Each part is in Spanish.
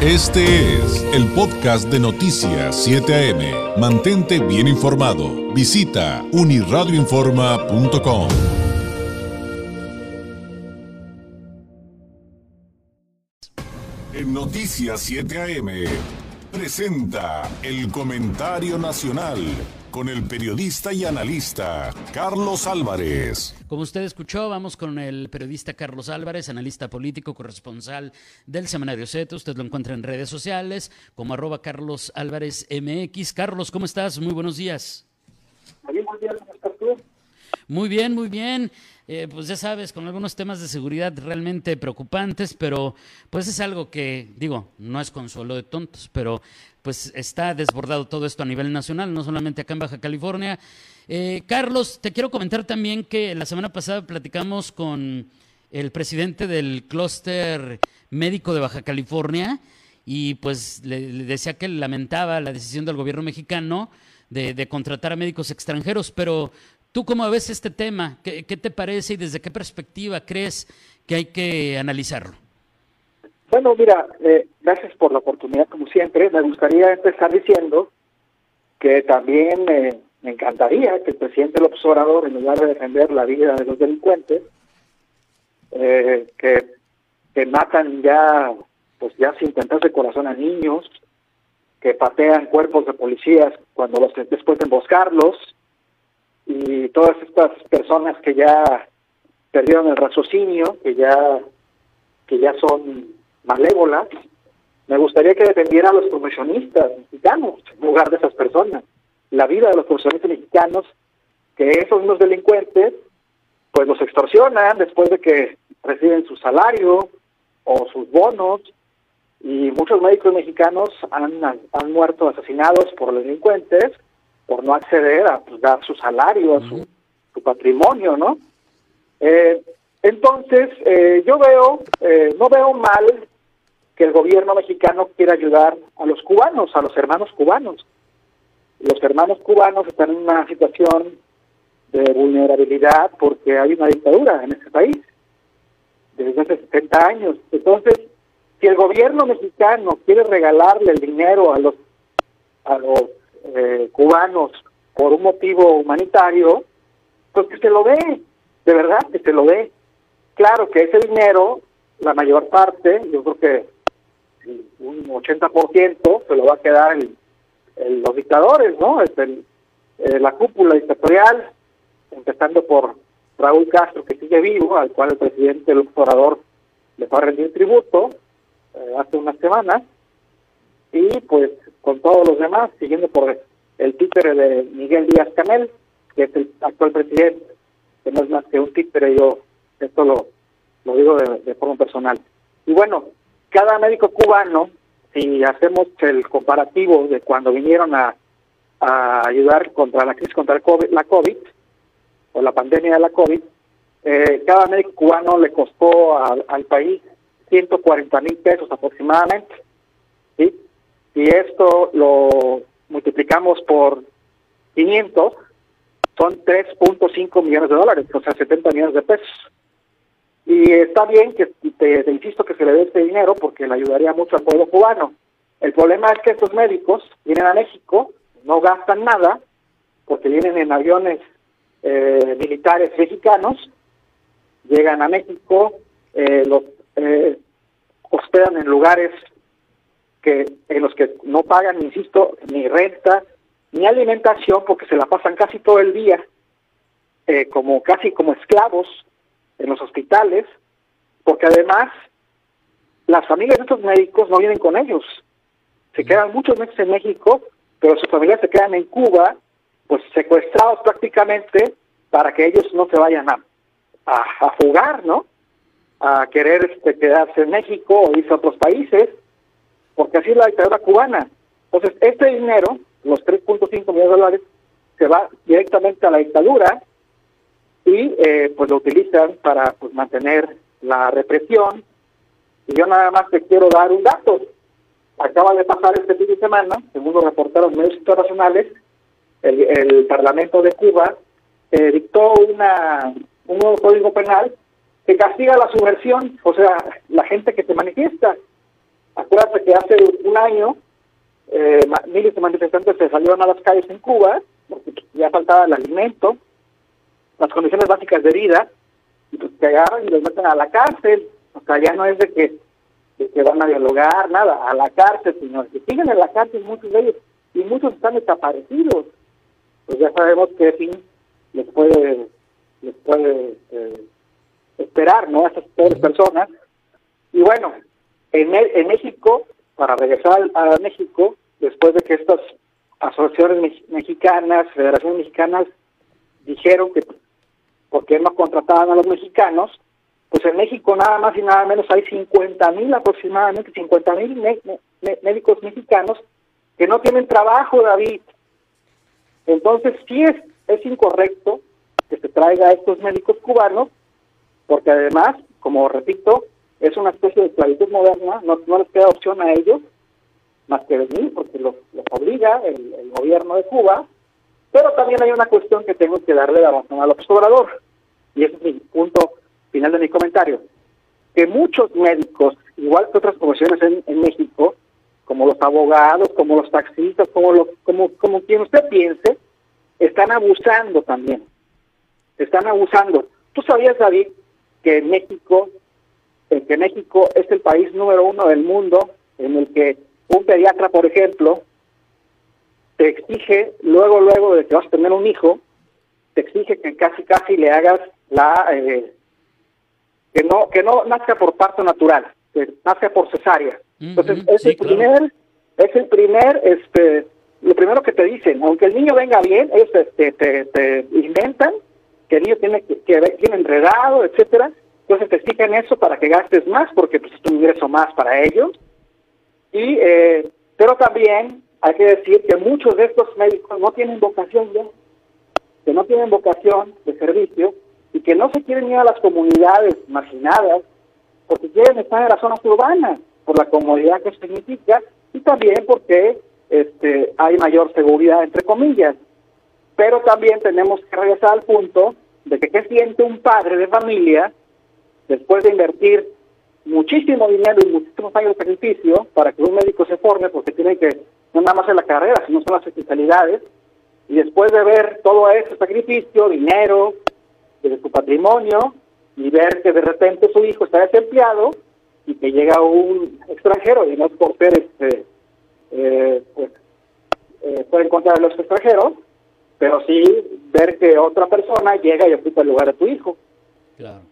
Este es el podcast de Noticias 7 AM. Mantente bien informado. Visita uniradioinforma.com. En Noticias 7 AM presenta el comentario nacional con el periodista y analista Carlos Álvarez. Como usted escuchó, vamos con el periodista Carlos Álvarez, analista político, corresponsal del Semanario Z. Usted lo encuentra en redes sociales como arroba Carlos Álvarez MX. Carlos, ¿cómo estás? Muy buenos días. Muy bien, muy bien. Eh, pues ya sabes, con algunos temas de seguridad realmente preocupantes, pero pues es algo que, digo, no es consuelo de tontos, pero pues está desbordado todo esto a nivel nacional, no solamente acá en Baja California. Eh, Carlos, te quiero comentar también que la semana pasada platicamos con el presidente del clúster médico de Baja California y pues le, decía que lamentaba la decisión del gobierno mexicano de contratar a médicos extranjeros, pero ¿Tú cómo ves este tema? ¿Qué, te parece y desde qué perspectiva crees que hay que analizarlo? Bueno, mira, eh, gracias por la oportunidad como siempre. Me gustaría empezar diciendo que también me encantaría que el presidente López Obrador, en lugar de defender la vida de los delincuentes, eh, que, matan ya, pues ya sin de corazón a niños, que patean cuerpos de policías cuando los después de emboscarlos, y todas estas personas que ya perdieron el raciocinio, que ya que ya son malévolas, me gustaría que dependiera a los profesionistas mexicanos en lugar de esas personas. La vida de los profesionistas mexicanos, que esos mismos delincuentes, pues los extorsionan después de que reciben su salario o sus bonos, y muchos médicos mexicanos han, han muerto asesinados por delincuentes por no acceder a pues, dar su salario, a su, patrimonio, ¿no? Eh, entonces, eh, yo veo, eh, no veo mal que el gobierno mexicano quiera ayudar a los cubanos, a los hermanos cubanos. Los hermanos cubanos están en una situación de vulnerabilidad porque hay una dictadura en este país desde hace 70 años. Entonces, si el gobierno mexicano quiere regalarle el dinero a los a los eh, cubanos por un motivo humanitario, pues que se lo dé, de verdad que se lo dé. Claro que ese dinero, la mayor parte, yo creo que un 80% se lo va a quedar el, los dictadores, ¿no? Es el, eh, la cúpula dictatorial, empezando por Raúl Castro, que sigue vivo, al cual el presidente el Orador le va a rendir tributo eh, hace unas semanas, y pues con todos los demás, siguiendo por el títere de Miguel Díaz Canel, que es el actual presidente, que no es más que un títere, yo esto lo, lo digo de, forma personal. Y bueno, cada médico cubano, si hacemos el comparativo de cuando vinieron a, ayudar contra la crisis contra el COVID, la COVID, o la pandemia de la COVID, eh, cada médico cubano le costó al país 140 mil pesos aproximadamente. ¿sí? Si esto lo multiplicamos por 500, son 3.5 millones de dólares, o sea, 70 millones de pesos. Y está bien que te, insisto que se le dé este dinero porque le ayudaría mucho al pueblo cubano. El problema es que estos médicos vienen a México, no gastan nada, porque vienen en aviones eh, militares mexicanos, llegan a México, eh, los eh, hospedan en lugares que en los que no pagan, insisto, ni renta, ni alimentación, porque se la pasan casi todo el día, eh, como casi como esclavos en los hospitales, porque además las familias de estos médicos no vienen con ellos, se quedan muchos meses en México, pero sus familias se quedan en Cuba, pues secuestrados prácticamente para que ellos no se vayan a, a, fugar, ¿no? A querer este, quedarse en México o irse a otros países porque así es la dictadura cubana. Entonces, este dinero, los 3.5 millones de dólares, se va directamente a la dictadura y eh, pues lo utilizan para pues, mantener la represión. Y yo nada más te quiero dar un dato. Acaba de pasar este fin de semana, según lo reportaron medios internacionales, el, el Parlamento de Cuba eh, dictó una, un nuevo código penal que castiga la subversión, o sea, la gente que se manifiesta Que hace un año eh, miles de manifestantes se salieron a las calles en Cuba porque ya faltaba el alimento, las condiciones básicas de vida, y pues te agarran y los meten a la cárcel. O sea, ya no es de que, que van a dialogar, nada, a la cárcel, sino que siguen en la cárcel muchos de ellos y muchos están desaparecidos. Pues ya sabemos qué fin les puede, les puede eh, esperar, ¿no? A esas pobres personas. Y bueno, en, México, para regresar a México, después de que estas asociaciones mexicanas, federaciones mexicanas, dijeron que por qué no contrataban a los mexicanos, pues en México nada más y nada menos hay 50 mil aproximadamente, 50 mil médicos mexicanos que no tienen trabajo, David. Entonces sí es, es incorrecto que se traiga a estos médicos cubanos, porque además, como repito, es una especie de esclavitud moderna, no, no les queda opción a ellos más que venir, porque los, obliga el, gobierno de Cuba, pero también hay una cuestión que tengo que darle la razón al observador, y ese es mi punto final de mi comentario, que muchos médicos, igual que otras profesiones en, México, como los abogados, como los taxistas, como, los, como, como quien usted piense, están abusando también. Están abusando. ¿Tú sabías, David, que México, que México es el país número uno del mundo en el que un pediatra, por ejemplo, te exige, luego, luego de que vas a tener un hijo, te exige que casi, casi le hagas la, eh, que no, que no nazca por parto natural, que nazca por cesárea. Entonces, es el primer, es el primer, este, lo primero que te dicen, aunque el niño venga bien, ellos te, te, te, inventan que el niño tiene que, que tiene enredado, etcétera. Entonces te exigen eso para que gastes más, porque pues, es un ingreso más para ellos. Y, eh, pero también hay que decir que muchos de estos médicos no tienen vocación ya, que no tienen vocación de servicio y que no se quieren ir a las comunidades marginadas porque quieren estar en las zonas urbanas por la comodidad que significa y también porque este, hay mayor seguridad, entre comillas. Pero también tenemos que regresar al punto de que qué siente un padre de familia después de invertir muchísimo dinero y muchísimos años de sacrificio para que un médico se forme, porque tiene que, no nada más en la carrera, sino son las especialidades, y después de ver todo ese sacrificio, dinero, de su patrimonio, y ver que de repente su hijo está desempleado y que llega un extranjero, y no es por ser, este, eh, pues, eh, puede encontrar a los extranjeros, pero sí ver que otra persona llega y ocupa el lugar de tu hijo. Claro.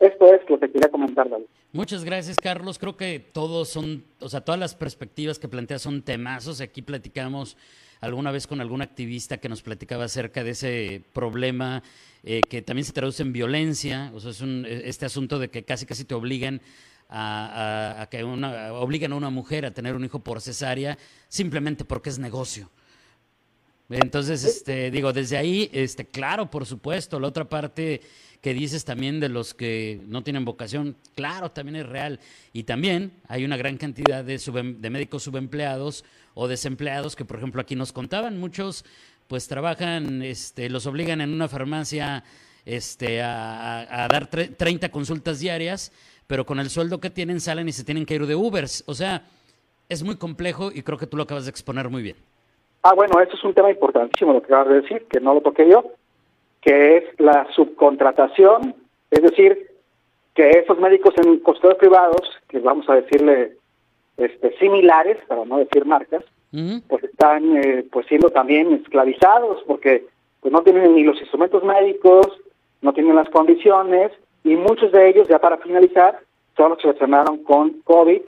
Esto es lo que quería comentar, David. Muchas gracias, Carlos. Creo que todos son, o sea, todas las perspectivas que planteas son temazos. Aquí platicamos alguna vez con algún activista que nos platicaba acerca de ese problema eh, que también se traduce en violencia. O sea, es un, este asunto de que casi casi te obligan a, que una, obligan a una mujer a tener un hijo por cesárea simplemente porque es negocio. Entonces, este, digo, desde ahí, este, claro, por supuesto, la otra parte que dices también de los que no tienen vocación, claro, también es real. Y también hay una gran cantidad de, de médicos subempleados o desempleados que, por ejemplo, aquí nos contaban, muchos pues trabajan, este, los obligan en una farmacia este, a, dar 30 consultas diarias, pero con el sueldo que tienen salen y se tienen que ir de Ubers. O sea, es muy complejo y creo que tú lo acabas de exponer muy bien. Ah, bueno, esto es un tema importantísimo lo que acabas de decir, que no lo toqué yo que es la subcontratación, es decir, que esos médicos en consultorios privados, que vamos a decirle este, similares, para no decir marcas, pues están eh, pues siendo también esclavizados porque pues no tienen ni los instrumentos médicos, no tienen las condiciones y muchos de ellos ya para finalizar solo se enfermaron con COVID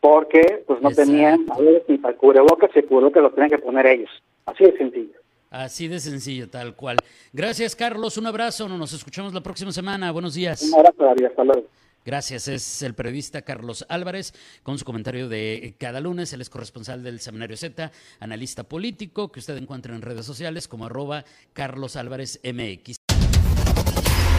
porque pues no tenían ni para cubrebocas y cubrebocas lo tenían que poner ellos. Así de sencillo. Así de sencillo, tal cual. Gracias, Carlos. Un abrazo. Nos escuchamos la próxima semana. Buenos días. Un abrazo, David. Hasta luego. Gracias. Es el periodista Carlos Álvarez con su comentario de cada lunes. Él es corresponsal del Seminario Z, analista político que usted encuentra en redes sociales como arroba Carlos Álvarez MX.